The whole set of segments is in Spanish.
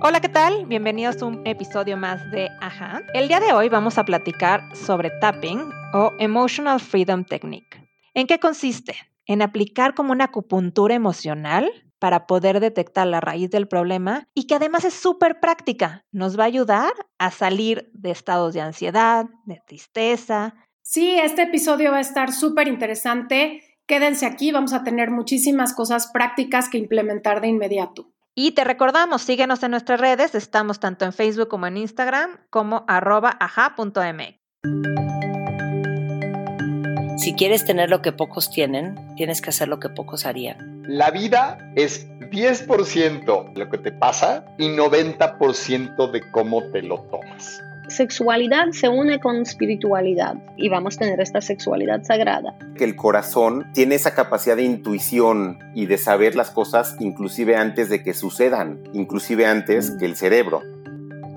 Hola, ¿qué tal? Bienvenidos a un episodio más de Ajá. El día de hoy vamos a platicar sobre tapping o Emotional Freedom Technique. ¿En qué consiste? En aplicar como una acupuntura emocional para poder detectar la raíz del problema y que además es súper práctica. Nos va a ayudar a salir de estados de ansiedad, de tristeza. Sí, este episodio va a estar súper interesante. Quédense aquí, vamos a tener muchísimas cosas prácticas que implementar de inmediato. Y te recordamos, síguenos en nuestras redes, estamos tanto en Facebook como en Instagram, como arroba Si quieres tener lo que pocos tienen, tienes que hacer lo que pocos harían. La vida es 10% lo que te pasa y 90% de cómo te lo tomas sexualidad se une con espiritualidad y vamos a tener esta sexualidad sagrada. Que el corazón tiene esa capacidad de intuición y de saber las cosas inclusive antes de que sucedan, inclusive antes que el cerebro.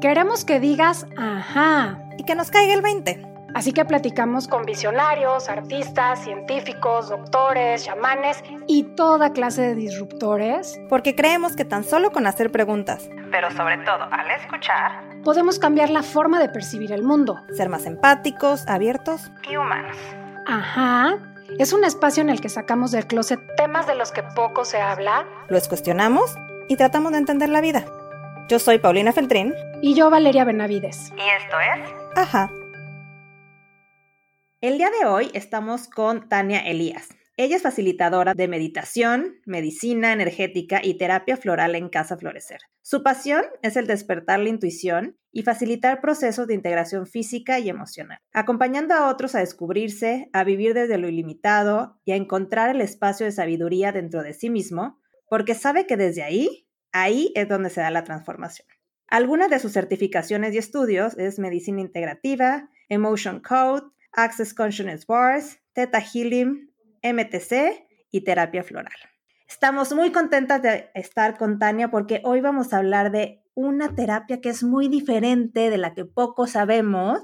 Queremos que digas ajá y que nos caiga el 20. Así que platicamos con visionarios, artistas, científicos, doctores, chamanes y toda clase de disruptores. Porque creemos que tan solo con hacer preguntas, pero sobre todo al escuchar, podemos cambiar la forma de percibir el mundo. Ser más empáticos, abiertos y humanos. Ajá. Es un espacio en el que sacamos del closet temas de los que poco se habla. Los cuestionamos y tratamos de entender la vida. Yo soy Paulina Feltrín. Y yo Valeria Benavides. Y esto es... Ajá. El día de hoy estamos con Tania Elías. Ella es facilitadora de meditación, medicina energética y terapia floral en Casa Florecer. Su pasión es el despertar la intuición y facilitar procesos de integración física y emocional, acompañando a otros a descubrirse, a vivir desde lo ilimitado y a encontrar el espacio de sabiduría dentro de sí mismo, porque sabe que desde ahí, ahí es donde se da la transformación. Algunas de sus certificaciones y estudios es medicina integrativa, emotion code, Access Consciousness Bars, Theta Healing, MTC y terapia floral. Estamos muy contentas de estar con Tania porque hoy vamos a hablar de una terapia que es muy diferente de la que poco sabemos,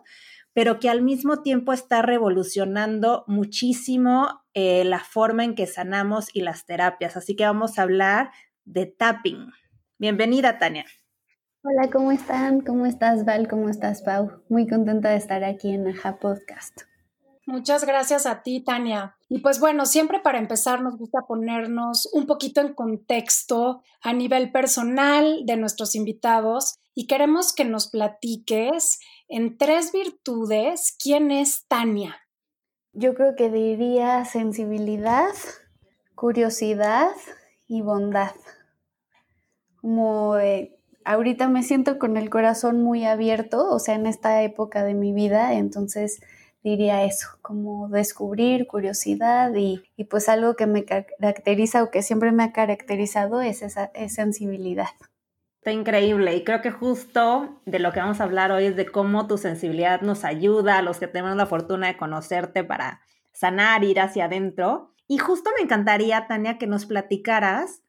pero que al mismo tiempo está revolucionando muchísimo eh, la forma en que sanamos y las terapias. Así que vamos a hablar de tapping. Bienvenida, Tania. Hola, ¿cómo están? ¿Cómo estás, Val? ¿Cómo estás, Pau? Muy contenta de estar aquí en Aja Podcast. Muchas gracias a ti, Tania. Y pues bueno, siempre para empezar nos gusta ponernos un poquito en contexto a nivel personal de nuestros invitados y queremos que nos platiques en tres virtudes quién es Tania. Yo creo que diría sensibilidad, curiosidad y bondad. Como eh, ahorita me siento con el corazón muy abierto, o sea, en esta época de mi vida, entonces diría eso, como descubrir, curiosidad y, pues algo que me caracteriza o que siempre me ha caracterizado es esa sensibilidad. Está increíble y creo que justo de lo que vamos a hablar hoy es de cómo tu sensibilidad nos ayuda a los que tenemos la fortuna de conocerte para sanar, ir hacia adentro. Y justo me encantaría, Tania, que nos platicaras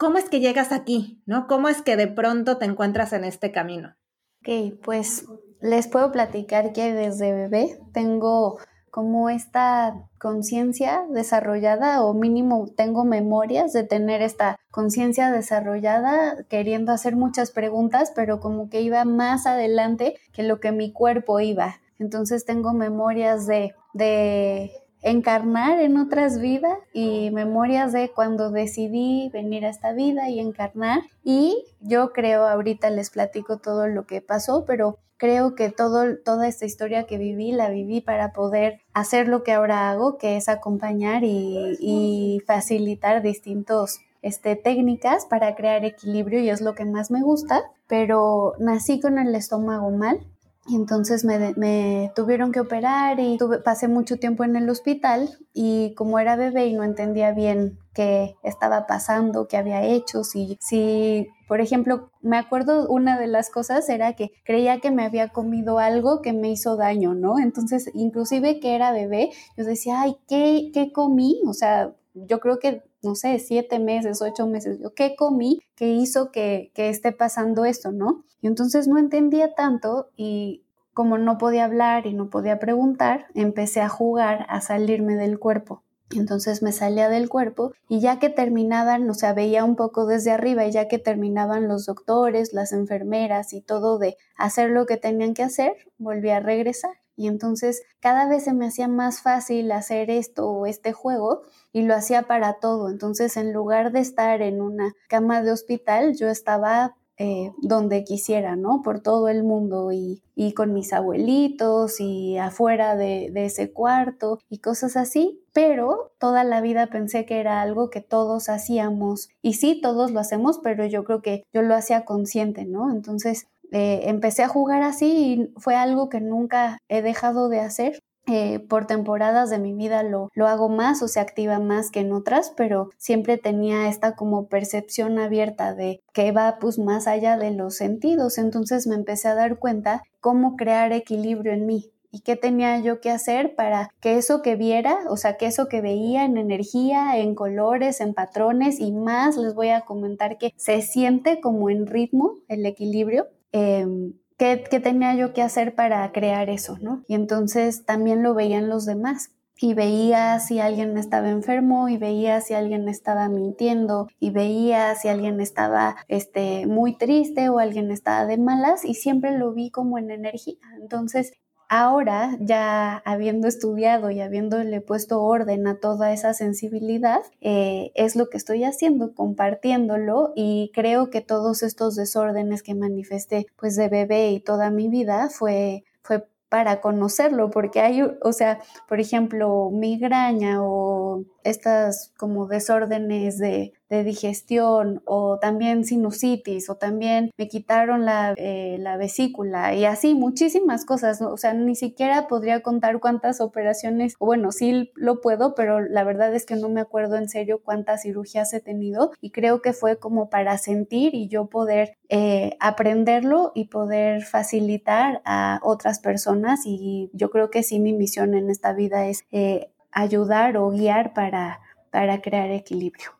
¿Cómo es que llegas aquí? ¿No? ¿Cómo es que de pronto te encuentras en este camino? Ok, pues les puedo platicar que desde bebé tengo como esta conciencia desarrollada o mínimo tengo memorias de tener esta conciencia desarrollada queriendo hacer muchas preguntas, pero como que iba más adelante que lo que mi cuerpo iba. Entonces tengo memorias de, de encarnar en otras vidas y memorias de cuando decidí venir a esta vida y encarnar. Y yo creo, ahorita les platico todo lo que pasó, pero creo que todo, toda esta historia que viví la viví para poder hacer lo que ahora hago, que es acompañar y, facilitar distintos este, técnicas para crear equilibrio y es lo que más me gusta, pero nací con el estómago mal y entonces me, tuvieron que operar y tuve, pasé mucho tiempo en el hospital y como era bebé y no entendía bien qué estaba pasando, qué había hecho, si, si, por ejemplo, me acuerdo una de las cosas era que creía que me había comido algo que me hizo daño, ¿no? Entonces, inclusive que era bebé, yo decía, ay, ¿qué, qué comí? O sea, yo creo que, no sé, siete meses, ocho meses, yo, ¿qué comí que hizo que, que esté pasando esto, no? Y entonces no entendía tanto y como no podía hablar y no podía preguntar, empecé a jugar a salirme del cuerpo. Entonces me salía del cuerpo y ya que terminaban, o sea, veía un poco desde arriba y ya que terminaban los doctores, las enfermeras y todo de hacer lo que tenían que hacer, volví a regresar. Y entonces cada vez se me hacía más fácil hacer esto o este juego y lo hacía para todo. Entonces en lugar de estar en una cama de hospital, yo estaba eh, donde quisiera, ¿no? Por todo el mundo y, con mis abuelitos y afuera de, de, ese cuarto y cosas así, pero toda la vida pensé que era algo que todos hacíamos y sí, todos lo hacemos, pero yo creo que yo lo hacía consciente, ¿no? Entonces eh, empecé a jugar así y fue algo que nunca he dejado de hacer eh, por temporadas de mi vida lo, lo hago más o se activa más que en otras, pero siempre tenía esta como percepción abierta de que va pues más allá de los sentidos. Entonces me empecé a dar cuenta cómo crear equilibrio en mí, y qué tenía yo que hacer para que eso que viera, o sea, que eso que veía en energía, en colores, en patrones y más, les voy a comentar que se siente como en ritmo el equilibrio. Em, ¿Qué, tenía yo que hacer para crear eso, no? Y entonces también lo veían los demás y veía si alguien estaba enfermo y veía si alguien estaba mintiendo y veía si alguien estaba este muy triste o alguien estaba de malas y siempre lo vi como en energía. Entonces, ahora ya habiendo estudiado y habiéndole puesto orden a toda esa sensibilidad, eh, es lo que estoy haciendo, compartiéndolo y creo que todos estos desórdenes que manifesté pues de bebé y toda mi vida fue, fue para conocerlo, porque hay, o sea, por ejemplo, migraña o estas como desórdenes de, digestión o también sinusitis o también me quitaron la, eh, la vesícula y así muchísimas cosas, o sea, ni siquiera podría contar cuántas operaciones, bueno, sí lo puedo, pero la verdad es que no me acuerdo en serio cuántas cirugías he tenido y creo que fue como para sentir y yo poder eh, aprenderlo y poder facilitar a otras personas y yo creo que sí mi misión en esta vida es eh, ayudar o guiar para, para crear equilibrio.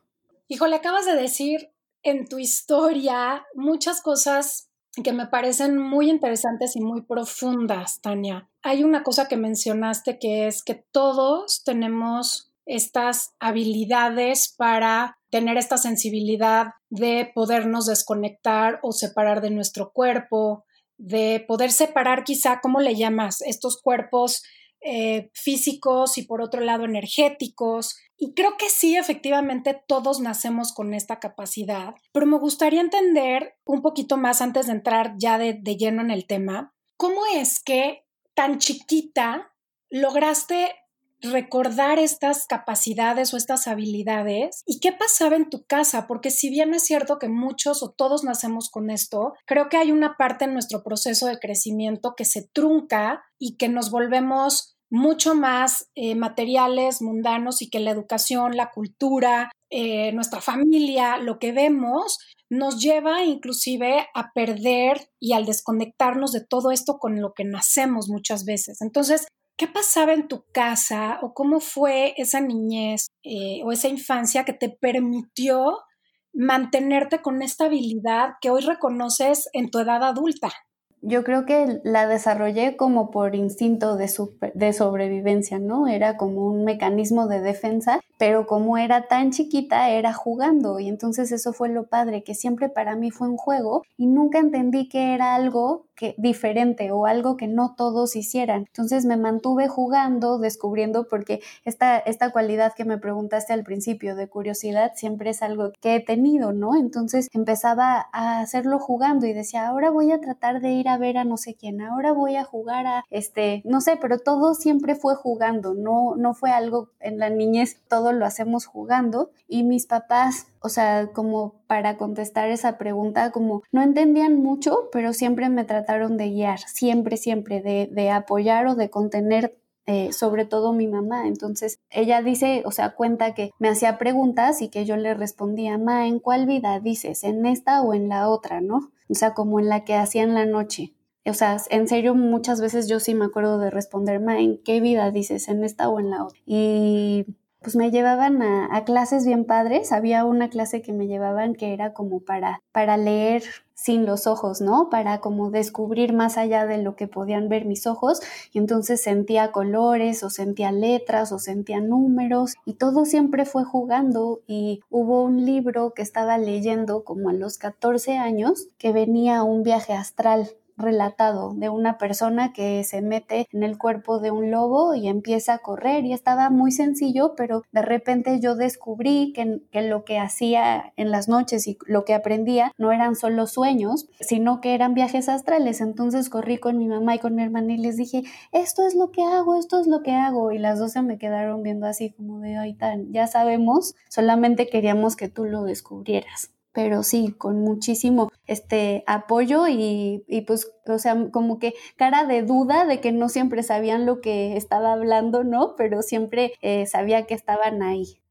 Híjole, acabas de decir en tu historia muchas cosas que me parecen muy interesantes y muy profundas, Tania. Hay una cosa que mencionaste que es que todos tenemos estas habilidades para tener esta sensibilidad de podernos desconectar o separar de nuestro cuerpo, de poder separar quizá, ¿cómo le llamas? Estos cuerpos eh, físicos y por otro lado energéticos. Y creo que sí, efectivamente, todos nacemos con esta capacidad, pero me gustaría entender un poquito más antes de entrar ya de, de lleno en el tema, ¿cómo es que tan chiquita lograste recordar estas capacidades o estas habilidades y qué pasaba en tu casa, porque si bien es cierto que muchos o todos nacemos con esto, creo que hay una parte en nuestro proceso de crecimiento que se trunca y que nos volvemos mucho más eh, materiales, mundanos y que la educación, la cultura, eh, nuestra familia, lo que vemos, nos lleva inclusive a perder y al desconectarnos de todo esto con lo que nacemos muchas veces. Entonces, ¿qué pasaba en tu casa o cómo fue esa niñez eh, o esa infancia que te permitió mantenerte con esta habilidad que hoy reconoces en tu edad adulta? Yo creo que la desarrollé como por instinto de, de, sobrevivencia, ¿no? Era como un mecanismo de defensa, pero como era tan chiquita, era jugando y entonces eso fue lo padre, que siempre para mí fue un juego y nunca entendí que era algo que, diferente o algo que no todos hicieran. Entonces me mantuve jugando, descubriendo, porque esta, esta cualidad que me preguntaste al principio de curiosidad siempre es algo que he tenido, ¿no? Entonces empezaba a hacerlo jugando y decía, ahora voy a tratar de ir a ver a no sé quién, ahora voy a jugar a este, no sé, pero todo siempre fue jugando, no, no fue algo en la niñez, todo lo hacemos jugando y mis papás o sea, como para contestar esa pregunta, como no entendían mucho, pero siempre me trataron de guiar, siempre, siempre, de, de apoyar o de contener eh, sobre todo mi mamá. Entonces, ella dice, o sea, cuenta que me hacía preguntas y que yo le respondía, ma, ¿en cuál vida dices? ¿En esta o en la otra, no? O sea, como en la que hacía en la noche. O sea, en serio, muchas veces yo sí me acuerdo de responder, ma, ¿en qué vida dices? ¿En esta o en la otra? Y pues me llevaban a, clases bien padres. Había una clase que me llevaban que era como para, para leer sin los ojos, ¿no? Para como descubrir más allá de lo que podían ver mis ojos. Y entonces sentía colores o sentía letras o sentía números y todo siempre fue jugando. Y hubo un libro que estaba leyendo como a los 14 años que venía un viaje astral relatado de una persona que se mete en el cuerpo de un lobo y empieza a correr y estaba muy sencillo, pero de repente yo descubrí que, lo que hacía en las noches y lo que aprendía no eran solo sueños, sino que eran viajes astrales. Entonces corrí con mi mamá y con mi hermana y les dije, esto es lo que hago, esto es lo que hago. Y las dos se me quedaron viendo así como de, ay, tan, ya sabemos, solamente queríamos que tú lo descubrieras pero sí, con muchísimo este apoyo y, y, pues, o sea, como que cara de duda de que no siempre sabían lo que estaba hablando, ¿no? Pero siempre eh, sabía que estaban ahí.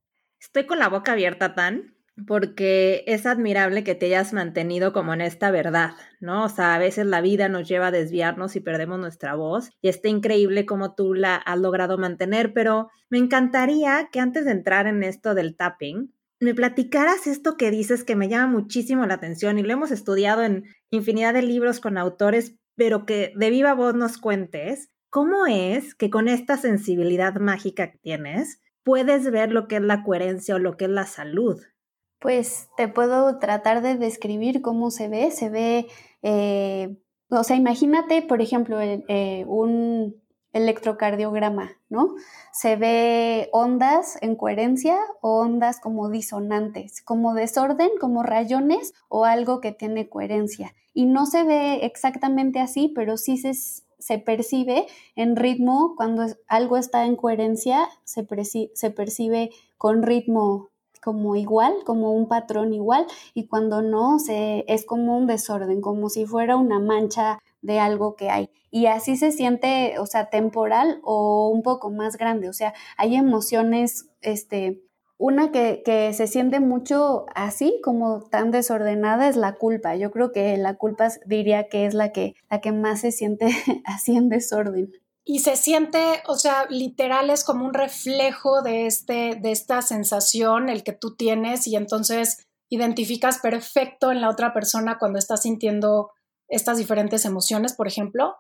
Estoy con la boca abierta, Tan, porque es admirable que te hayas mantenido como en esta verdad, ¿no? O sea, a veces la vida nos lleva a desviarnos y perdemos nuestra voz y está increíble cómo tú la has logrado mantener, pero me encantaría que antes de entrar en esto del tapping, me platicaras esto que dices que me llama muchísimo la atención y lo hemos estudiado en infinidad de libros con autores, pero que de viva voz nos cuentes, ¿cómo es que con esta sensibilidad mágica que tienes puedes ver lo que es la coherencia o lo que es la salud? Pues te puedo tratar de describir cómo se ve. Se ve, eh, o sea, imagínate, por ejemplo, eh, un electrocardiograma, ¿no? Se ve ondas en coherencia o ondas como disonantes, como desorden, como rayones o algo que tiene coherencia. Y no se ve exactamente así, pero sí se, se percibe en ritmo, cuando algo está en coherencia, se, se percibe con ritmo como igual, como un patrón igual, y cuando no, se, es como un desorden, como si fuera una mancha de algo que hay. Y así se siente, o sea, temporal o un poco más grande. O sea, hay emociones, este, una que, que, se siente mucho así, como tan desordenada, es la culpa. Yo creo que la culpa diría que es la que, la que más se siente así en desorden. Y se siente, o sea, literal es como un reflejo de, este, de esta sensación, el que tú tienes, y entonces identificas perfecto en la otra persona cuando estás sintiendo estas diferentes emociones, por ejemplo?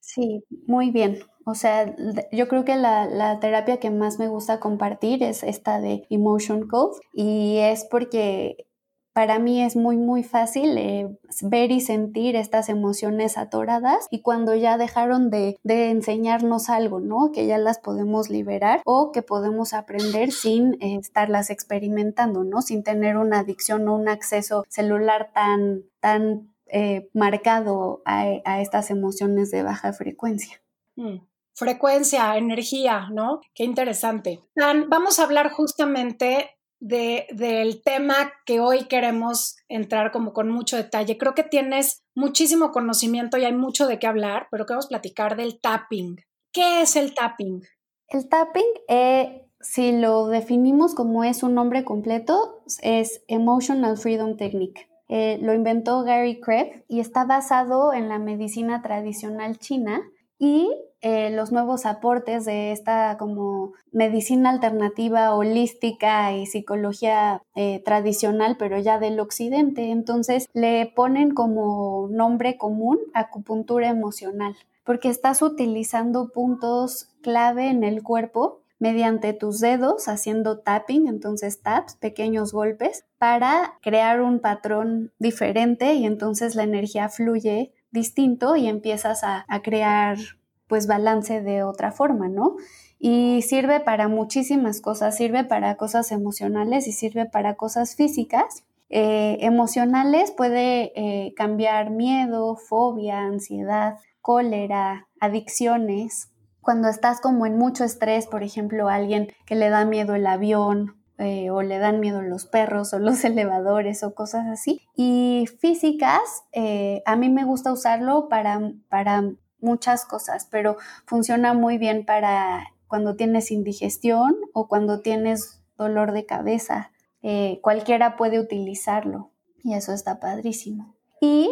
Sí, muy bien. O sea, yo creo que la, terapia que más me gusta compartir es esta de Emotion Code y es porque para mí es muy, muy fácil eh, ver y sentir estas emociones atoradas y cuando ya dejaron de, de, enseñarnos algo, ¿no? Que ya las podemos liberar o que podemos aprender sin eh, estarlas experimentando, ¿no? Sin tener una adicción o un acceso celular tan, tan eh, marcado a, estas emociones de baja frecuencia. Mm. Frecuencia, energía, ¿no? Qué interesante. vamos a hablar justamente de, del tema que hoy queremos entrar como con mucho detalle. Creo que tienes muchísimo conocimiento y hay mucho de qué hablar, pero queremos platicar del tapping. ¿Qué es el tapping? El tapping, eh, si lo definimos como es un nombre completo, es Emotional Freedom Technique. Eh, lo inventó Gary Krebs y está basado en la medicina tradicional china y eh, los nuevos aportes de esta como medicina alternativa holística y psicología eh, tradicional, pero ya del occidente. Entonces le ponen como nombre común acupuntura emocional, porque estás utilizando puntos clave en el cuerpo mediante tus dedos haciendo tapping, entonces taps, pequeños golpes, para crear un patrón diferente y entonces la energía fluye distinto y empiezas a, crear pues balance de otra forma, ¿no? Y sirve para muchísimas cosas, sirve para cosas emocionales y sirve para cosas físicas. Eh, emocionales puede eh, cambiar miedo, fobia, ansiedad, cólera, adicciones, cuando estás como en mucho estrés, por ejemplo, alguien que le da miedo el avión eh, o le dan miedo los perros o los elevadores o cosas así. Y físicas, eh, a mí me gusta usarlo para, para muchas cosas, pero funciona muy bien para cuando tienes indigestión o cuando tienes dolor de cabeza. Eh, cualquiera puede utilizarlo y eso está padrísimo. Y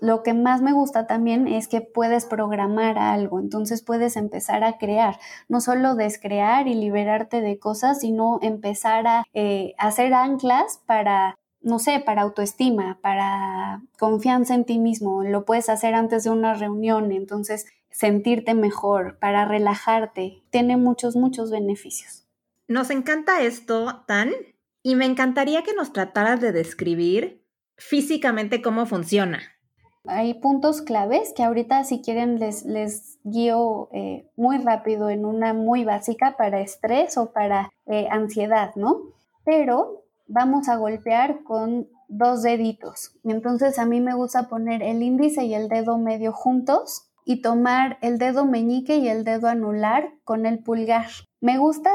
lo que más me gusta también es que puedes programar algo, entonces puedes empezar a crear, no solo descrear y liberarte de cosas, sino empezar a eh, hacer anclas para no sé, para autoestima, para confianza en ti mismo. Lo puedes hacer antes de una reunión, entonces sentirte mejor, para relajarte. Tiene muchos, muchos beneficios. Nos encanta esto, Tan, y me encantaría que nos trataras de describir físicamente cómo funciona. Hay puntos claves que ahorita si quieren les, les guío eh, muy rápido en una muy básica para estrés o para eh, ansiedad, ¿no? Pero vamos a golpear con dos deditos. Entonces a mí me gusta poner el índice y el dedo medio juntos y tomar el dedo meñique y el dedo anular con el pulgar. Me gusta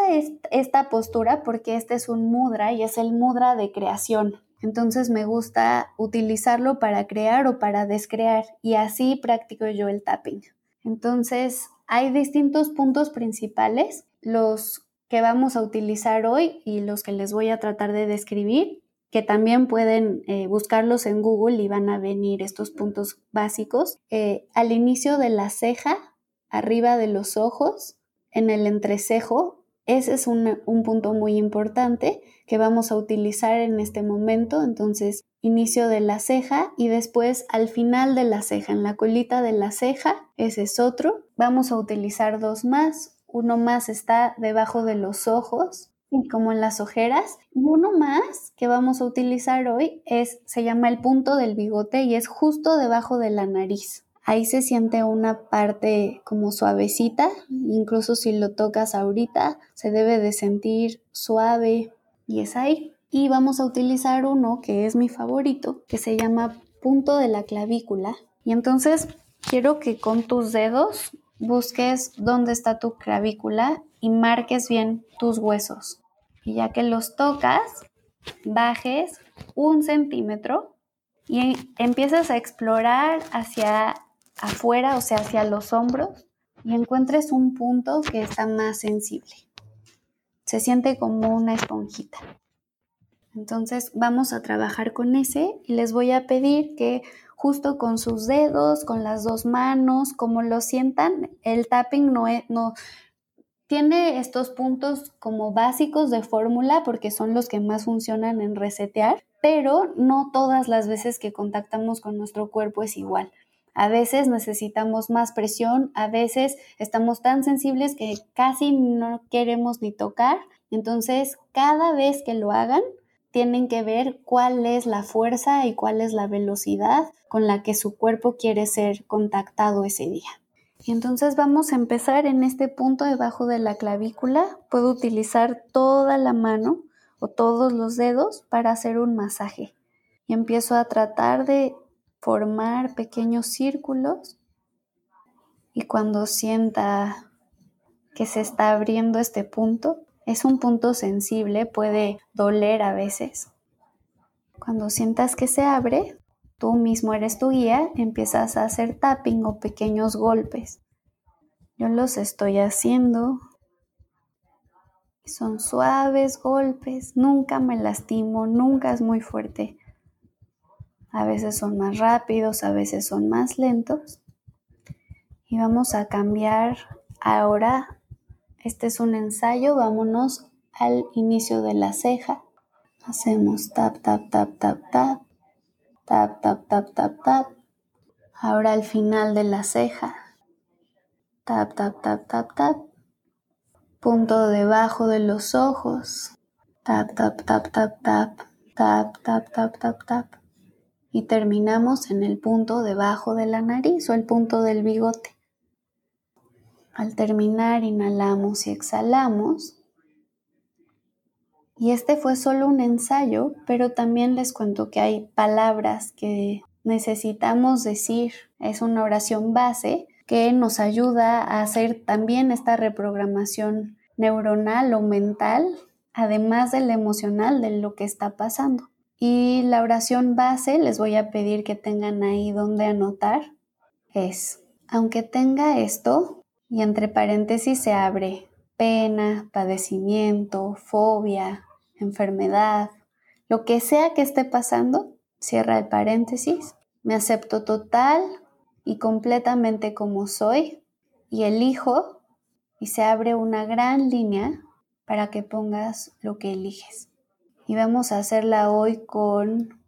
esta postura porque este es un mudra y es el mudra de creación. Entonces me gusta utilizarlo para crear o para descrear y así practico yo el tapping. Entonces hay distintos puntos principales. Los que vamos a utilizar hoy y los que les voy a tratar de describir, que también pueden eh, buscarlos en Google y van a venir estos puntos básicos. Eh, al inicio de la ceja, arriba de los ojos, en el entrecejo, ese es un, un punto muy importante que vamos a utilizar en este momento. Entonces, inicio de la ceja y después al final de la ceja, en la colita de la ceja, ese es otro. Vamos a utilizar dos más, uno más está debajo de los ojos, como en las ojeras, y uno más que vamos a utilizar hoy es, se llama el punto del bigote y es justo debajo de la nariz. Ahí se siente una parte como suavecita, incluso si lo tocas ahorita, se debe de sentir suave y es ahí. Y vamos a utilizar uno que es mi favorito, que se llama punto de la clavícula. Y entonces quiero que con tus dedos busques dónde está tu clavícula y marques bien tus huesos. Y ya que los tocas, bajes un centímetro y empiezas a explorar hacia afuera, o sea, hacia los hombros, y encuentres un punto que está más sensible. Se siente como una esponjita. Entonces vamos a trabajar con ese y les voy a pedir que justo con sus dedos, con las dos manos, como lo sientan. El tapping no, no tiene estos puntos como básicos de fórmula porque son los que más funcionan en resetear, pero no todas las veces que contactamos con nuestro cuerpo es igual. A veces necesitamos más presión, a veces estamos tan sensibles que casi no queremos ni tocar. Entonces, cada vez que lo hagan, tienen que ver cuál es la fuerza y cuál es la velocidad con la que su cuerpo quiere ser contactado ese día. Entonces vamos a empezar en este punto debajo de la clavícula. Puedo utilizar toda la mano o todos los dedos para hacer un masaje. Y empiezo a tratar de formar pequeños círculos. Y cuando sienta que se está abriendo este punto, es un punto sensible, puede doler a veces. Cuando sientas que se abre, tú mismo eres tu guía, empiezas a hacer tapping o pequeños golpes. Yo los estoy haciendo. Son suaves golpes, nunca me lastimo, nunca es muy fuerte. A veces son más rápidos, a veces son más lentos. Y vamos a cambiar ahora este es un ensayo, vámonos al inicio de la ceja. Hacemos tap, tap, tap, tap, tap, tap, tap, tap, tap, tap. Ahora al final de la ceja. Tap, tap, tap, tap, tap. Punto debajo de los ojos. Tap, tap, tap, tap, tap. Tap, tap, tap, tap, tap. Y terminamos en el punto debajo de la nariz o el punto del bigote. Al terminar, inhalamos y exhalamos. Y este fue solo un ensayo, pero también les cuento que hay palabras que necesitamos decir. Es una oración base que nos ayuda a hacer también esta reprogramación neuronal o mental, además de la emocional de lo que está pasando. Y la oración base, les voy a pedir que tengan ahí donde anotar, es, aunque tenga esto, y entre paréntesis se abre pena, padecimiento, fobia, enfermedad, lo que sea que esté pasando, cierra el paréntesis, me acepto total y completamente como soy y elijo y se abre una gran línea para que pongas lo que eliges. Y vamos a hacerla hoy con...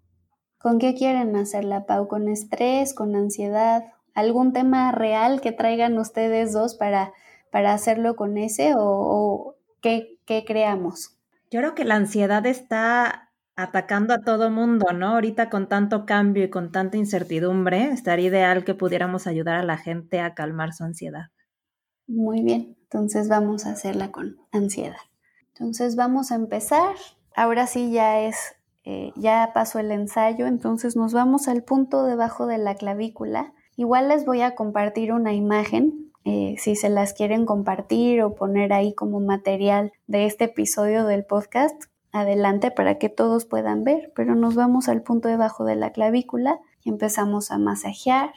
¿Con qué quieren hacerla, Pau? ¿Con estrés? ¿Con ansiedad? ¿Algún tema real que traigan ustedes dos para, para hacerlo con ese o, qué, qué creamos? Yo creo que la ansiedad está atacando a todo mundo, ¿no? Ahorita con tanto cambio y con tanta incertidumbre, estaría ideal que pudiéramos ayudar a la gente a calmar su ansiedad. Muy bien, entonces vamos a hacerla con ansiedad. Entonces vamos a empezar. Ahora sí ya es, eh, ya pasó el ensayo, entonces nos vamos al punto debajo de la clavícula. Igual les voy a compartir una imagen eh, si se las quieren compartir o poner ahí como material de este episodio del podcast, adelante para que todos puedan ver, pero nos vamos al punto debajo de la clavícula y empezamos a masajear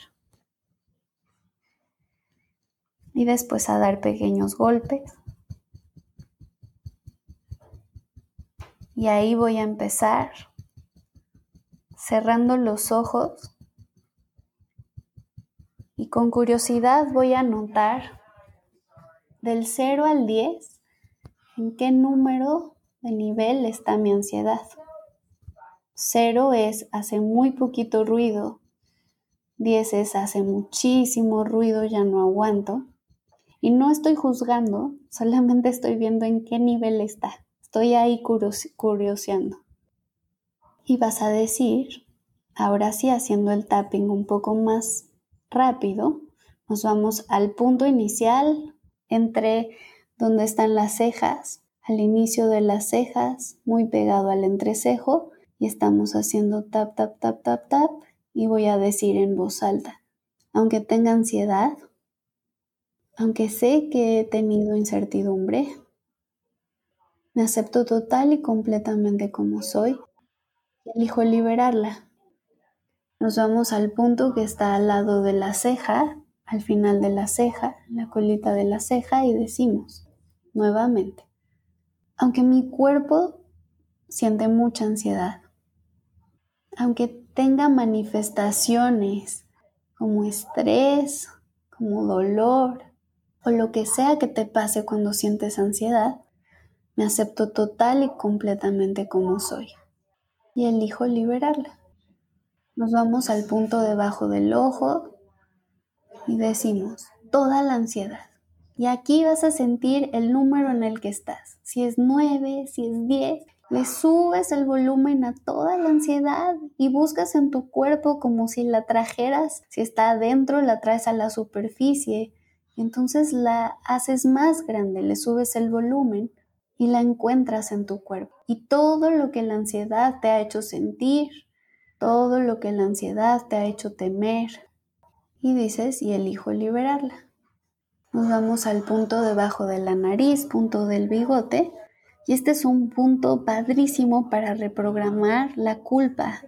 y después a dar pequeños golpes. Y ahí voy a empezar cerrando los ojos y con curiosidad voy a anotar del 0 al 10 en qué número de nivel está mi ansiedad. 0 es hace muy poquito ruido, 10 es hace muchísimo ruido, ya no aguanto. Y no estoy juzgando, solamente estoy viendo en qué nivel está. Estoy ahí curioseando. Y vas a decir, ahora sí haciendo el tapping un poco más rápido, nos vamos al punto inicial entre donde están las cejas, al inicio de las cejas, muy pegado al entrecejo, y estamos haciendo tap, tap, tap, tap, tap, y voy a decir en voz alta, aunque tenga ansiedad, aunque sé que he tenido incertidumbre, me acepto total y completamente como soy, elijo liberarla. Nos vamos al punto que está al lado de la ceja, al final de la ceja, la colita de la ceja y decimos nuevamente, aunque mi cuerpo siente mucha ansiedad, aunque tenga manifestaciones como estrés, como dolor o lo que sea que te pase cuando sientes ansiedad, me acepto total y completamente como soy y elijo liberarla. Nos vamos al punto debajo del ojo y decimos toda la ansiedad. Y aquí vas a sentir el número en el que estás. Si es 9, si es 10, le subes el volumen a toda la ansiedad y buscas en tu cuerpo como si la trajeras, si está adentro, la traes a la superficie. Entonces la haces más grande, le subes el volumen y la encuentras en tu cuerpo. Y todo lo que la ansiedad te ha hecho sentir, todo lo que la ansiedad te ha hecho temer. Y dices, y elijo liberarla. Nos vamos al punto debajo de la nariz, punto del bigote. Y este es un punto padrísimo para reprogramar la culpa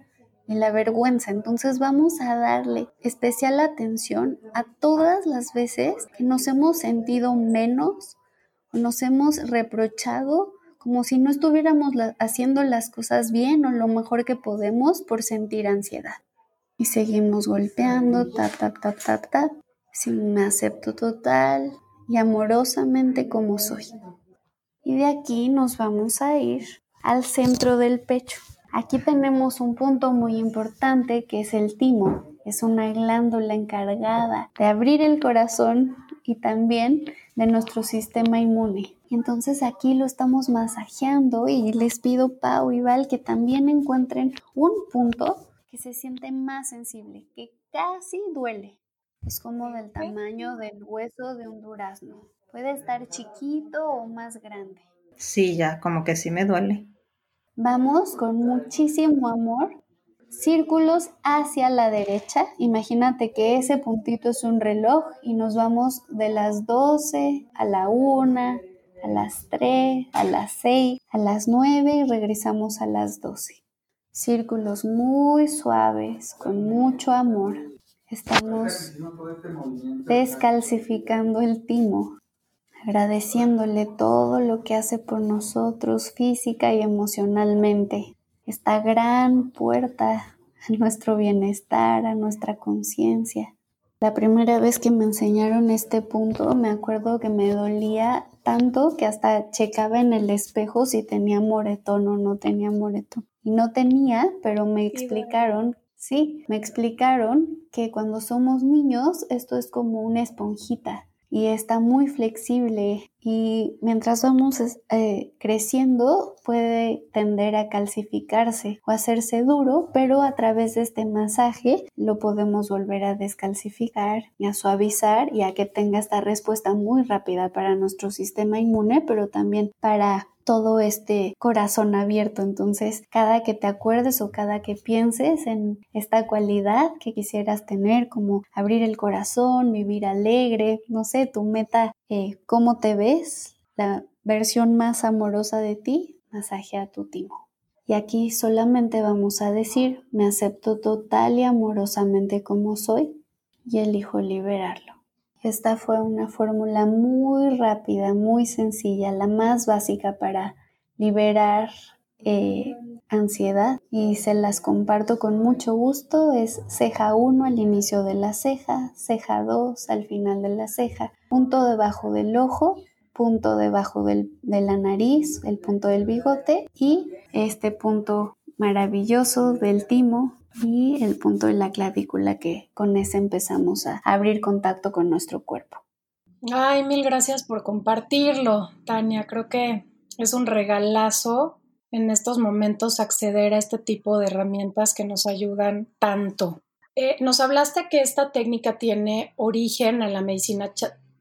y la vergüenza. Entonces vamos a darle especial atención a todas las veces que nos hemos sentido menos nos hemos reprochado como si no estuviéramos haciendo las cosas bien o lo mejor que podemos por sentir ansiedad. Y seguimos golpeando, tap, tap, tap, tap, tap, si me acepto total y amorosamente como soy. Y de aquí nos vamos a ir al centro del pecho. Aquí tenemos un punto muy importante que es el timo. Es una glándula encargada de abrir el corazón y también de nuestro sistema inmune. Entonces aquí lo estamos masajeando y les pido Pau y Val que también encuentren un punto que se siente más sensible, que casi duele. Es como del tamaño del hueso de un durazno. Puede estar chiquito o más grande. Sí, ya, como que sí me duele. Vamos con muchísimo amor círculos hacia la derecha. Imagínate que ese puntito es un reloj y nos vamos de las 12 a la 1, a las 3, a las 6, a las 9 y regresamos a las 12. Círculos muy suaves, con mucho amor. Estamos descalcificando el timo, agradeciéndole todo lo que hace por nosotros física y emocionalmente esta gran puerta a nuestro bienestar, a nuestra conciencia. La primera vez que me enseñaron este punto, me acuerdo que me dolía tanto que hasta checaba en el espejo si tenía moretón o no tenía moretón. Y no tenía, pero me explicaron, sí, me explicaron que cuando somos niños esto es como una esponjita y está muy flexible y mientras vamos eh, creciendo puede tender a calcificarse o hacerse duro, pero a través de este masaje lo podemos volver a descalcificar y a suavizar y a que tenga esta respuesta muy rápida para nuestro sistema inmune, pero también para todo este corazón abierto. Entonces, cada que te acuerdes o cada que pienses en esta cualidad que quisieras tener, como abrir el corazón, vivir alegre, no sé, tu meta, eh, cómo te ves, la versión más amorosa de ti, masajea tu timo. Y aquí solamente vamos a decir, me acepto total y amorosamente como soy y elijo liberarlo. Esta fue una fórmula muy rápida, muy sencilla, la más básica para liberar eh, ansiedad y se las comparto con mucho gusto. Es ceja 1 al inicio de la ceja, ceja 2 al final de la ceja, punto debajo del ojo, punto debajo de la nariz, el punto del bigote y este punto maravilloso del timo y el punto de la clavícula que con ese empezamos a abrir contacto con nuestro cuerpo. Ay, mil gracias por compartirlo, Tania. Creo que es un regalazo en estos momentos acceder a este tipo de herramientas que nos ayudan tanto. Eh, nos hablaste que esta técnica tiene origen en la medicina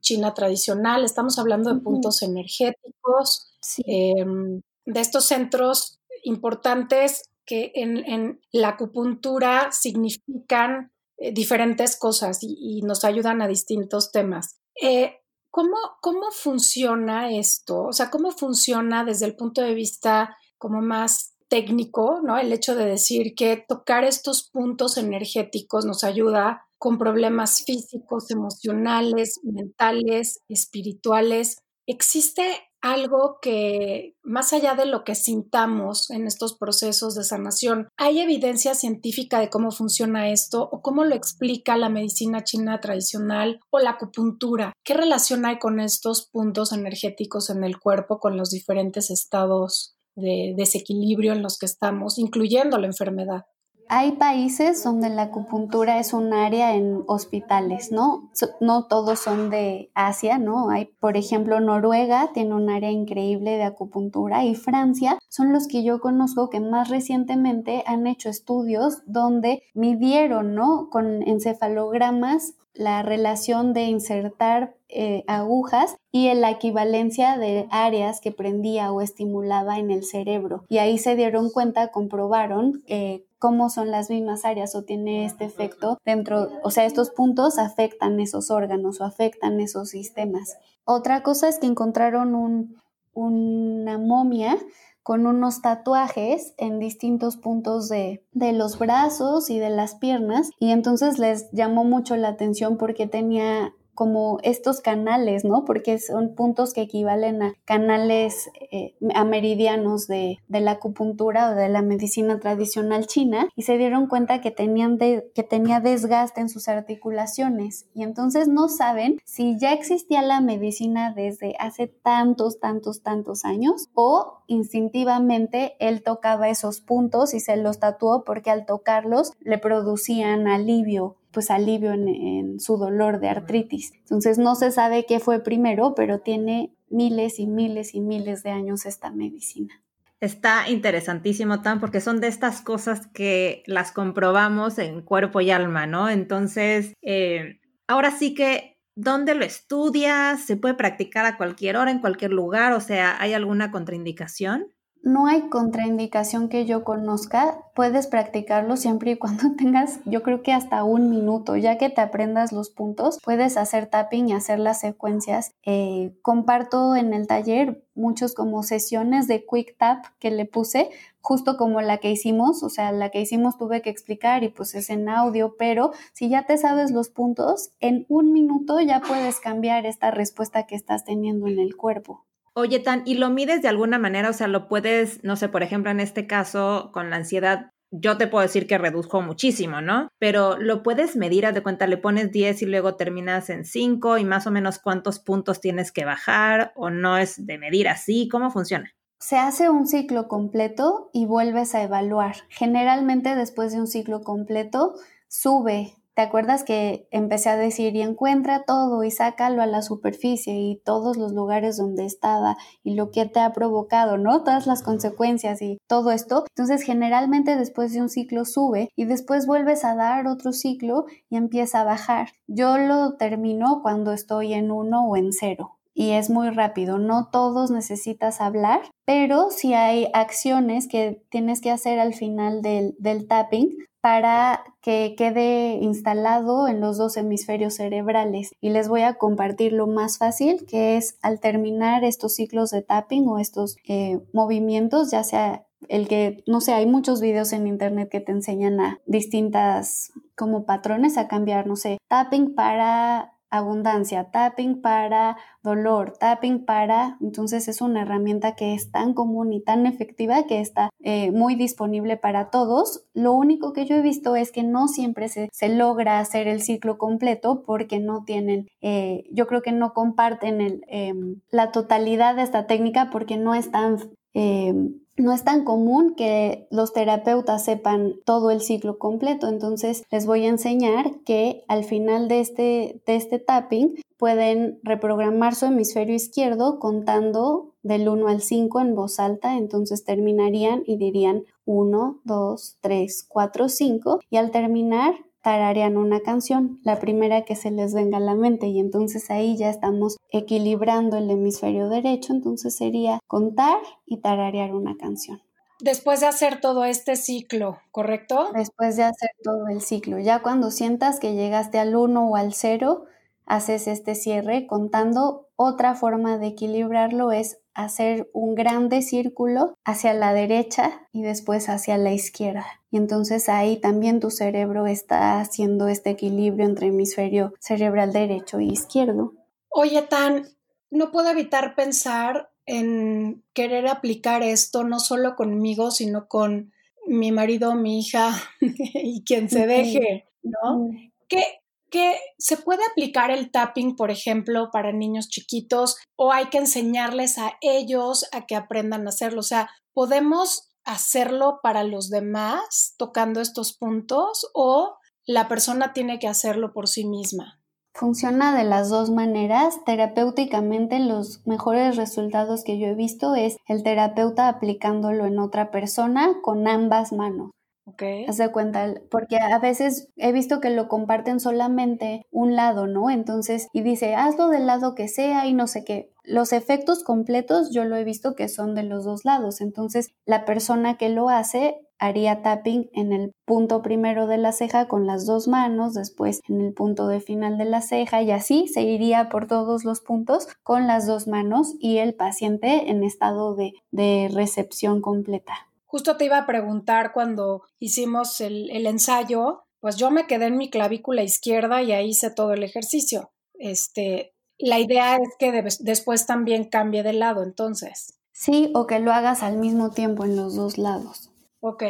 china tradicional. Estamos hablando de puntos energéticos, em, de estos centros importantes que en, la acupuntura significan eh, diferentes cosas y, nos ayudan a distintos temas. Eh, ¿cómo, ¿Cómo funciona esto? O sea, ¿cómo funciona desde el punto de vista como más técnico, ¿no? El hecho de decir que tocar estos puntos energéticos nos ayuda con problemas físicos, emocionales, mentales, espirituales. ¿Existe algo que, más allá de lo que sintamos en estos procesos de sanación, ¿hay evidencia científica de cómo funciona esto o cómo lo explica la medicina china tradicional o la acupuntura? ¿Qué relación hay con estos puntos energéticos en el cuerpo con los diferentes estados de desequilibrio en los que estamos, incluyendo la enfermedad? Hay países donde la acupuntura es un área en hospitales, ¿no? No todos son de Asia, ¿no? Hay, por ejemplo, Noruega tiene un área increíble de acupuntura y Francia son los que yo conozco que más recientemente han hecho estudios donde midieron, ¿no? Con encefalogramas la relación de insertar eh, agujas y la equivalencia de áreas que prendía o estimulaba en el cerebro. Y ahí se dieron cuenta, comprobaron eh, cómo son las mismas áreas o tiene este efecto dentro, o sea, estos puntos afectan esos órganos o afectan esos sistemas. Otra cosa es que encontraron una momia con unos tatuajes en distintos puntos de, de, los brazos y de las piernas. Y entonces les llamó mucho la atención porque tenía como estos canales, ¿no? Porque son puntos que equivalen a canales, eh, meridianos de, la acupuntura o de la medicina tradicional china y se dieron cuenta que, tenían que tenía desgaste en sus articulaciones y entonces no saben si ya existía la medicina desde hace tantos, tantos, tantos años o instintivamente él tocaba esos puntos y se los tatuó porque al tocarlos le producían alivio pues alivio en, su dolor de artritis. Entonces no se sabe qué fue primero, pero tiene miles y miles y miles de años esta medicina. Está interesantísimo, Tan, porque son de estas cosas que las comprobamos en cuerpo y alma, ¿no? Entonces, eh, ahora sí que, ¿dónde lo estudias? ¿Se puede practicar a cualquier hora, en cualquier lugar? O sea, ¿hay alguna contraindicación? No hay contraindicación que yo conozca, puedes practicarlo siempre y cuando tengas, yo creo que hasta un minuto, ya que te aprendas los puntos, puedes hacer tapping y hacer las secuencias. Eh, comparto en el taller muchos como sesiones de quick tap que le puse, justo como la que hicimos, o sea, la que hicimos tuve que explicar y pues es en audio, pero si ya te sabes los puntos, en un minuto ya puedes cambiar esta respuesta que estás teniendo en el cuerpo. Oye, Tan, ¿y lo mides de alguna manera? O sea, lo puedes, no sé, por ejemplo, en este caso, con la ansiedad, yo te puedo decir que redujo muchísimo, ¿no? Pero lo puedes medir, haz de cuenta, le pones 10 y luego terminas en 5 y más o menos cuántos puntos tienes que bajar o no es de medir así, ¿cómo funciona? Se hace un ciclo completo y vuelves a evaluar. Generalmente después de un ciclo completo sube ¿Te acuerdas que empecé a decir y encuentra todo y sácalo a la superficie y todos los lugares donde estaba y lo que te ha provocado, ¿no? Todas las consecuencias y todo esto. Entonces, generalmente después de un ciclo sube y después vuelves a dar otro ciclo y empieza a bajar. Yo lo termino cuando estoy en uno o en cero y es muy rápido. No todos necesitas hablar, pero si hay acciones que tienes que hacer al final del, del tapping para que quede instalado en los dos hemisferios cerebrales. Y les voy a compartir lo más fácil, que es al terminar estos ciclos de tapping o estos eh, movimientos, ya sea el que, no sé, hay muchos videos en internet que te enseñan a distintas como patrones a cambiar, no sé, tapping para abundancia, tapping para dolor, tapping para, entonces es una herramienta que es tan común y tan efectiva que está eh, muy disponible para todos. Lo único que yo he visto es que no siempre se, logra hacer el ciclo completo porque no tienen, eh, yo creo que no comparten em, la totalidad de esta técnica porque no es tan em, no es tan común que los terapeutas sepan todo el ciclo completo, entonces les voy a enseñar que al final de este, de este tapping pueden reprogramar su hemisferio izquierdo contando del 1 al 5 en voz alta, entonces terminarían y dirían 1, 2, 3, 4, 5 y al terminar tararean una canción, la primera que se les venga a la mente y entonces ahí ya estamos equilibrando el hemisferio derecho, entonces sería contar y tararear una canción. Después de hacer todo este ciclo, ¿correcto? Después de hacer todo el ciclo, ya cuando sientas que llegaste al 1 o al 0, haces este cierre contando. Otra forma de equilibrarlo es hacer un grande círculo hacia la derecha y después hacia la izquierda. Y entonces ahí también tu cerebro está haciendo este equilibrio entre hemisferio cerebral derecho y izquierdo. Oye, Tan, no puedo evitar pensar en querer aplicar esto no solo conmigo, sino con mi marido, mi hija y quien se deje, ¿no? ¿Qué, que se puede aplicar el tapping, por ejemplo, para niños chiquitos o hay que enseñarles a ellos a que aprendan a hacerlo. O sea, podemos hacerlo para los demás tocando estos puntos o la persona tiene que hacerlo por sí misma. Funciona de las dos maneras. Terapéuticamente los mejores resultados que yo he visto es el terapeuta aplicándolo en otra persona con ambas manos. Okay. Haz de cuenta, porque a veces he visto que lo comparten solamente un lado, ¿no? Entonces, y dice, hazlo del lado que sea y no sé qué. Los efectos completos yo lo he visto que son de los dos lados. Entonces, la persona que lo hace haría tapping en el punto primero de la ceja con las dos manos, después en el punto de final de la ceja y así se iría por todos los puntos con las dos manos y el paciente en estado de, de recepción completa. Justo te iba a preguntar cuando hicimos el, ensayo, pues yo me quedé en mi clavícula izquierda y ahí hice todo el ejercicio. Este, la idea es que después también cambie de lado, entonces. Sí, o que lo hagas al mismo tiempo en los dos lados. Ok.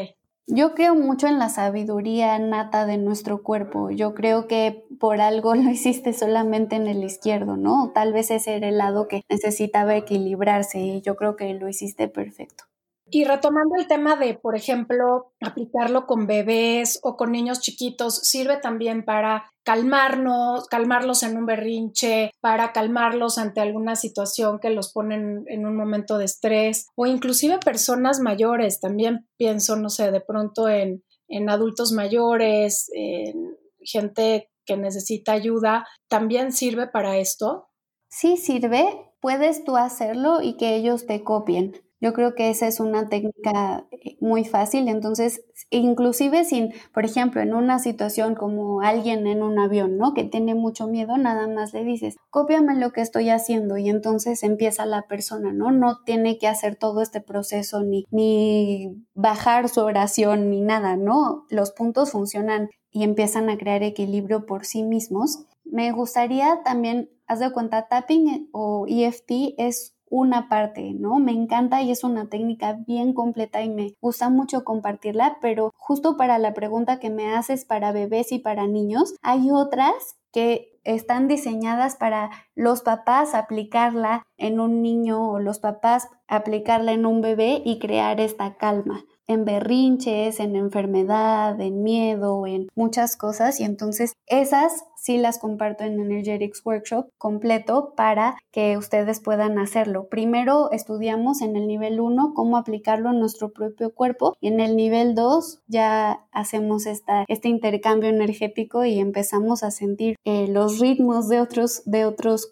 Yo creo mucho en la sabiduría nata de nuestro cuerpo. Yo creo que por algo lo hiciste solamente en el izquierdo, ¿no? Tal vez ese era el lado que necesitaba equilibrarse y yo creo que lo hiciste perfecto. Y retomando el tema de, por ejemplo, aplicarlo con bebés o con niños chiquitos, sirve también para calmarnos, calmarlos en un berrinche, para calmarlos ante alguna situación que los ponen en un momento de estrés o inclusive personas mayores. También pienso, no sé, de pronto en, en adultos mayores, en gente que necesita ayuda. ¿También sirve para esto? Sí, sirve. Puedes tú hacerlo y que ellos te copien. Yo creo que esa es una técnica eh, muy fácil. Entonces, inclusive sin, por ejemplo, en una situación como alguien en un avión, ¿no? Que tiene mucho miedo, nada más le dices, cópiame lo que estoy haciendo y entonces empieza la persona, ¿no? No tiene que hacer todo este proceso ni, ni bajar su oración ni nada, ¿no? Los puntos funcionan y empiezan a crear equilibrio por sí mismos. Me gustaría también, haz de cuenta, tapping o EFT es una parte, ¿no? Me encanta y es una técnica bien completa y me gusta mucho compartirla, pero justo para la pregunta que me haces para bebés y para niños, hay otras que están diseñadas para los papás aplicarla en un niño o los papás aplicarla en un bebé y crear esta calma en berrinches, en enfermedad, en miedo, en muchas cosas y entonces esas sí las comparto en Energetics Workshop completo para que ustedes puedan hacerlo. Primero estudiamos en el nivel 1 cómo aplicarlo en nuestro propio cuerpo y en el nivel 2 ya hacemos este intercambio energético y empezamos a sentir eh, los ritmos de otros,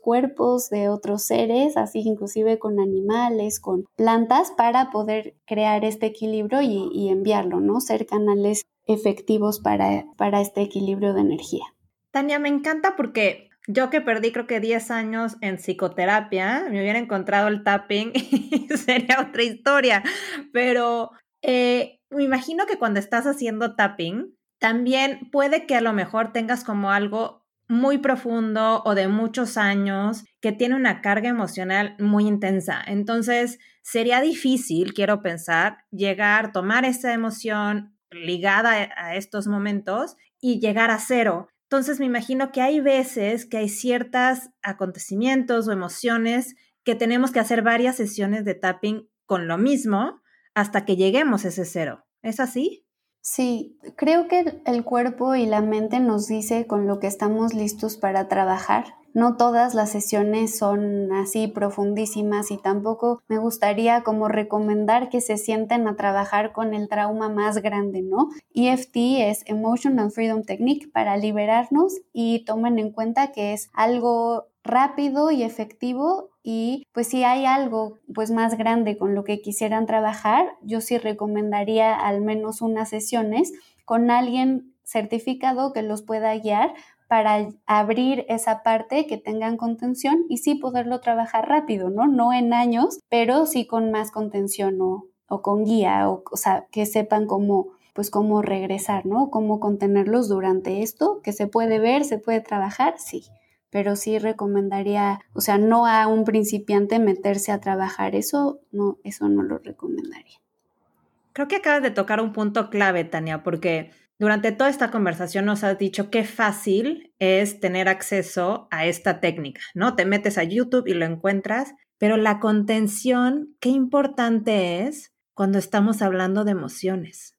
cuerpos, de otros seres, así inclusive con animales, con plantas, para poder crear este equilibrio y, enviarlo, ¿no? Ser canales efectivos para este equilibrio de energía. Tania, me encanta porque yo que perdí creo que 10 años en psicoterapia, me hubiera encontrado el tapping y sería otra historia, pero eh, me imagino que cuando estás haciendo tapping, también puede que a lo mejor tengas como algo muy profundo o de muchos años que tiene una carga emocional muy intensa. Entonces, sería difícil, quiero pensar, llegar, tomar esa emoción ligada a estos momentos y llegar a cero. Entonces me imagino que hay veces que hay ciertos acontecimientos o emociones que tenemos que hacer varias sesiones de tapping con lo mismo hasta que lleguemos a ese cero. ¿Es así? Sí, creo que el cuerpo y la mente nos dice con lo que estamos listos para trabajar no todas las sesiones son así profundísimas y tampoco me gustaría como recomendar que se sienten a trabajar con el trauma más grande, ¿no? EFT es Emotional Freedom Technique para liberarnos y tomen en cuenta que es algo rápido y efectivo y pues si hay algo pues más grande con lo que quisieran trabajar, yo sí recomendaría al menos unas sesiones con alguien certificado que los pueda guiar para abrir esa parte que tengan contención y sí poderlo trabajar rápido, ¿no? No en años, pero sí con más contención o, o con guía, o, o sea, que sepan cómo pues cómo regresar, ¿no? Cómo contenerlos durante esto, que se puede ver, se puede trabajar, sí, pero sí recomendaría, o sea, no a un principiante meterse a trabajar eso, no, eso no lo recomendaría. Creo que acabas de tocar un punto clave, Tania, porque durante toda esta conversación nos has dicho qué fácil es tener acceso a esta técnica, ¿no? Te metes a YouTube y lo encuentras, pero la contención, qué importante es cuando estamos hablando de emociones.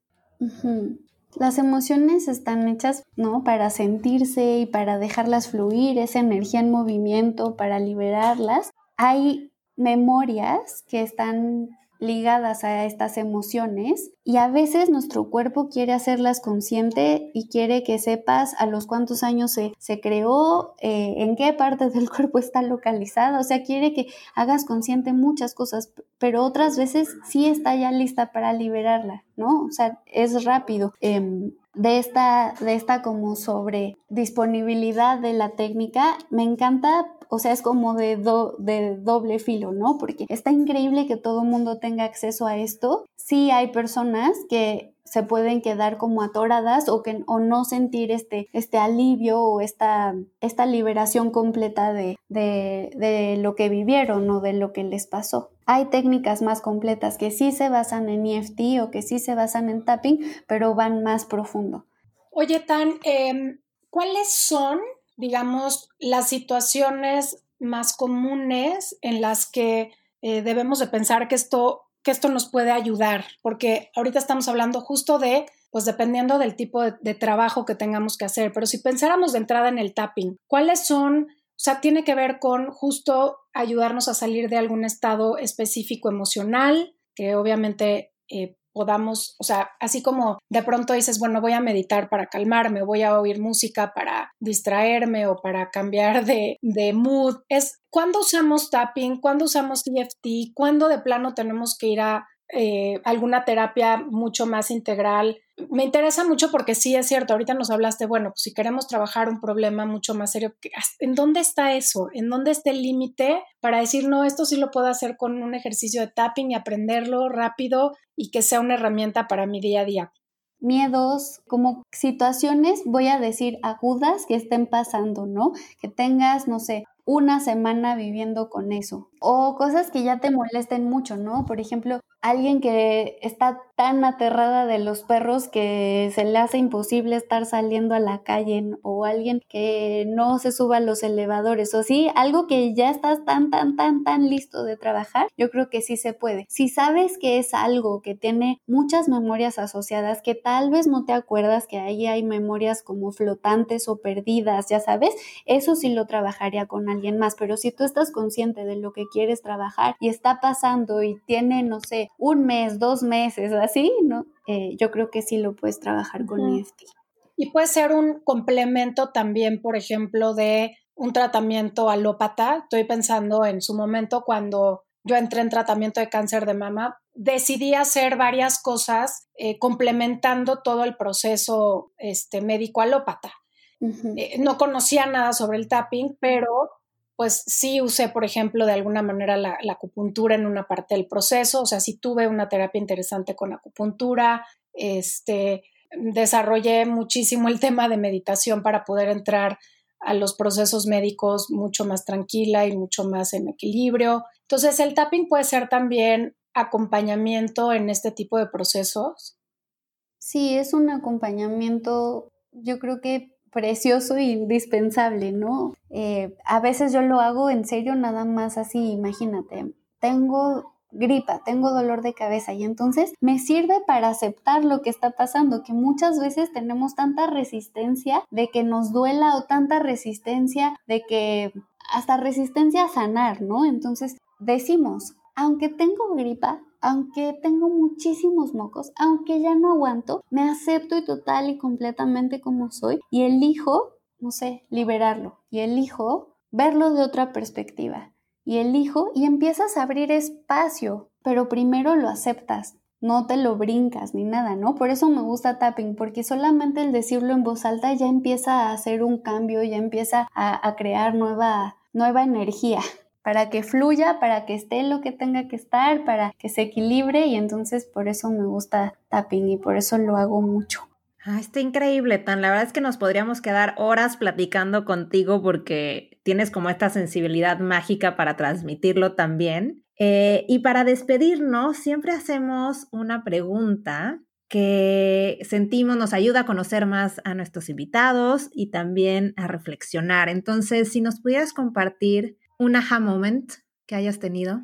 Las emociones están hechas, ¿no? Para sentirse y para dejarlas fluir, esa energía en movimiento, para liberarlas. Hay memorias que están ligadas a estas emociones y a veces nuestro cuerpo quiere hacerlas consciente y quiere que sepas a los cuántos años se, se creó, eh, en qué parte del cuerpo está localizada, o sea, quiere que hagas consciente muchas cosas, pero otras veces sí está ya lista para liberarla, ¿no? O sea, es rápido. Em, de esta, de esta como sobre disponibilidad de la técnica, me encanta o sea, es como de, de doble filo, ¿no? Porque está increíble que todo mundo tenga acceso a esto. Sí hay personas que se pueden quedar como atoradas o, que, o no sentir este, este alivio o esta, esta liberación completa de, de, de lo que vivieron o de lo que les pasó. Hay técnicas más completas que sí se basan en EFT o que sí se basan en tapping, pero van más profundo. Oye, Tan, em, ¿cuáles son digamos, las situaciones más comunes en las que eh, debemos de pensar que esto, que esto nos puede ayudar, porque ahorita estamos hablando justo de, pues dependiendo del tipo de, trabajo que tengamos que hacer, pero si pensáramos de entrada en el tapping, ¿cuáles son? O sea, tiene que ver con justo ayudarnos a salir de algún estado específico emocional, que obviamente eh, podamos, o sea, así como de pronto dices, bueno, voy a meditar para calmarme, voy a oír música para distraerme o para cambiar de, de mood, es cuando usamos tapping, cuando usamos EFT, cuando de plano tenemos que ir a eh, alguna terapia mucho más integral. Me interesa mucho porque sí es cierto, ahorita nos hablaste, bueno, pues si queremos trabajar un problema mucho más serio, ¿en dónde está eso? ¿En dónde está el límite para decir, no, esto sí lo puedo hacer con un ejercicio de tapping y aprenderlo rápido y que sea una herramienta para mi día a día? miedos, como situaciones, voy a decir, agudas que estén pasando, ¿no? Que tengas, no sé, una semana viviendo con eso. O cosas que ya te molesten mucho, ¿no? Por ejemplo, alguien que está tan aterrada de los perros que se le hace imposible estar saliendo a la calle o alguien que no se suba a los elevadores o sí, algo que ya estás tan, tan, tan, tan listo de trabajar, yo creo que sí se puede. Si sabes que es algo que tiene muchas memorias asociadas, que tal vez no te acuerdas que ahí hay memorias como flotantes o perdidas, ya sabes, eso sí lo trabajaría con alguien más, pero si tú estás consciente de lo que quieres trabajar y está pasando y tiene, no sé, un mes, dos meses, ¿no? Eh, yo creo que sí lo puedes trabajar con EFT. Y puede ser un complemento también, por ejemplo, de un tratamiento alópata. Estoy pensando en su momento cuando yo entré en tratamiento de cáncer de mama, decidí hacer varias cosas eh, complementando todo el proceso este, médico alópata. Eh, no conocía nada sobre el tapping, pero pues sí usé, por ejemplo, de alguna manera la, acupuntura en una parte del proceso, o sea, sí tuve una terapia interesante con acupuntura, este, desarrollé muchísimo el tema de meditación para poder entrar a los procesos médicos mucho más tranquila y mucho más en equilibrio. Entonces, el tapping puede ser también acompañamiento en este tipo de procesos. Sí, es un acompañamiento, yo creo que precioso e indispensable, ¿no? Eh, a veces yo lo hago en serio nada más así, imagínate, tengo gripa, tengo dolor de cabeza y entonces me sirve para aceptar lo que está pasando, que muchas veces tenemos tanta resistencia de que nos duela o tanta resistencia de que hasta resistencia a sanar, ¿no? Entonces decimos, aunque tengo gripa, aunque tengo muchísimos mocos, aunque ya no aguanto, me acepto y total y completamente como soy y elijo, no sé, liberarlo y elijo verlo de otra perspectiva y elijo y empiezas a abrir espacio, pero primero lo aceptas. No te lo brincas ni nada, ¿no? Por eso me gusta tapping, porque solamente el decirlo en voz alta ya empieza a hacer un cambio, ya empieza a, crear nueva, nueva energía para que fluya, para que esté lo que tenga que estar, para que se equilibre y entonces por eso me gusta tapping y por eso lo hago mucho. Ah, está increíble, Tan. La verdad es que nos podríamos quedar horas platicando contigo porque tienes como esta sensibilidad mágica para transmitirlo también. Eh, y para despedirnos, siempre hacemos una pregunta que sentimos nos ayuda a conocer más a nuestros invitados y también a reflexionar. Entonces, si nos pudieras compartir un aha moment que hayas tenido?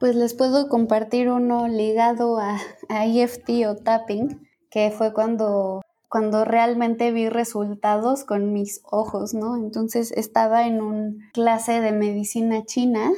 Pues les puedo compartir uno ligado a, EFT o tapping, que fue cuando, cuando realmente vi resultados con mis ojos, ¿no? Entonces estaba en una clase de medicina china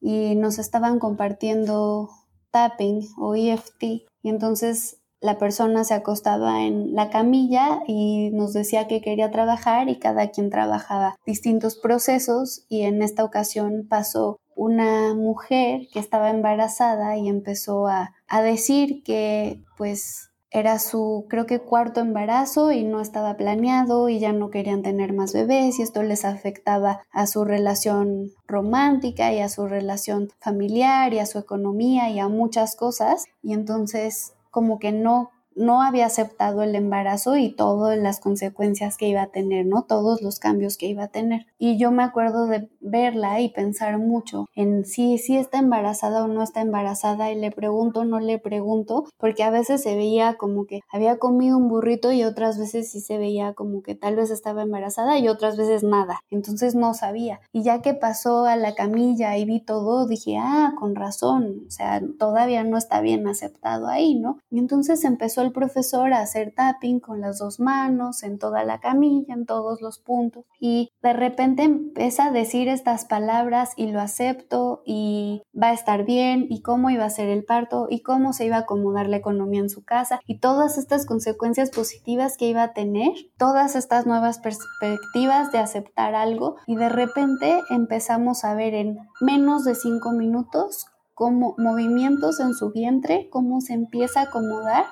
y nos estaban compartiendo tapping o EFT y entonces la persona se acostaba en la camilla y nos decía que quería trabajar y cada quien trabajaba distintos procesos y en esta ocasión pasó una mujer que estaba embarazada y empezó a, a decir que pues era su creo que cuarto embarazo y no estaba planeado y ya no querían tener más bebés y esto les afectaba a su relación romántica y a su relación familiar y a su economía y a muchas cosas. Y entonces como que no no había aceptado el embarazo y todas las consecuencias que iba a tener, ¿no? Todos los cambios que iba a tener. Y yo me acuerdo de verla y pensar mucho en si, si está embarazada o no está embarazada y le pregunto, no le pregunto, porque a veces se veía como que había comido un burrito y otras veces sí se veía como que tal vez estaba embarazada y otras veces nada. Entonces no sabía. Y ya que pasó a la camilla y vi todo, dije, ah, con razón, o sea, todavía no está bien aceptado ahí, ¿no? Y entonces empezó el profesor a hacer tapping con las dos manos en toda la camilla, en todos los puntos. Y de repente empieza a decir estas palabras y lo acepto y va a estar bien y cómo iba a ser el parto y cómo se iba a acomodar la economía en su casa y todas estas consecuencias positivas que iba a tener, todas estas nuevas perspectivas de aceptar algo y de repente empezamos a ver en menos de cinco minutos como movimientos en su vientre, cómo se empieza a acomodar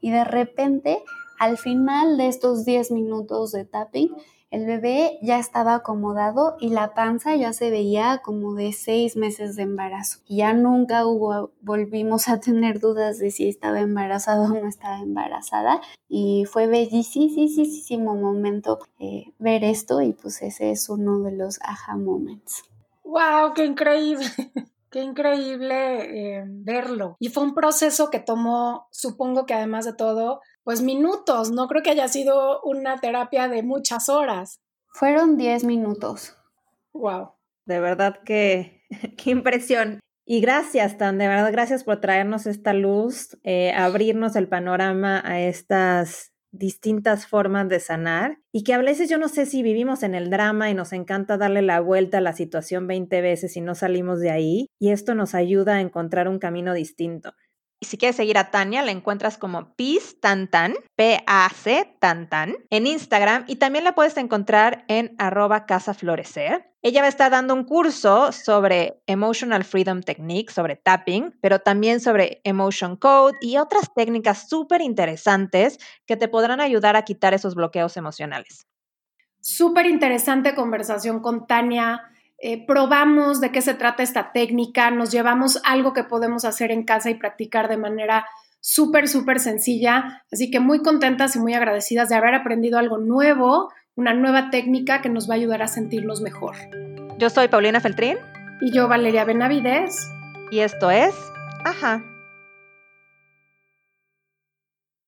y de repente al final de estos 10 minutos de tapping el bebé ya estaba acomodado y la panza ya se veía como de seis meses de embarazo. Y ya nunca hubo, volvimos a tener dudas de si estaba embarazada o no estaba embarazada. Y fue bellísimo momento eh, ver esto y pues ese es uno de los aha moments. ¡Wow! ¡Qué increíble! Qué increíble eh, verlo. Y fue un proceso que tomó, supongo que además de todo, pues minutos. No creo que haya sido una terapia de muchas horas. Fueron 10 minutos. Wow. De verdad que, qué impresión. Y gracias, Tan, de verdad, gracias por traernos esta luz, eh, abrirnos el panorama a estas distintas formas de sanar y que a veces yo no sé si vivimos en el drama y nos encanta darle la vuelta a la situación 20 veces y no salimos de ahí y esto nos ayuda a encontrar un camino distinto. Y si quieres seguir a Tania, la encuentras como Piz Tantan, P-A-C Tantan, en Instagram y también la puedes encontrar en arroba Casa Florecer. Ella va a estar dando un curso sobre Emotional Freedom Technique, sobre tapping, pero también sobre Emotion Code y otras técnicas súper interesantes que te podrán ayudar a quitar esos bloqueos emocionales. Súper interesante conversación con Tania eh, probamos de qué se trata esta técnica, nos llevamos algo que podemos hacer en casa y practicar de manera súper, súper sencilla. Así que muy contentas y muy agradecidas de haber aprendido algo nuevo, una nueva técnica que nos va a ayudar a sentirnos mejor. Yo soy Paulina Feltrín. Y yo Valeria Benavides. Y esto es... Ajá.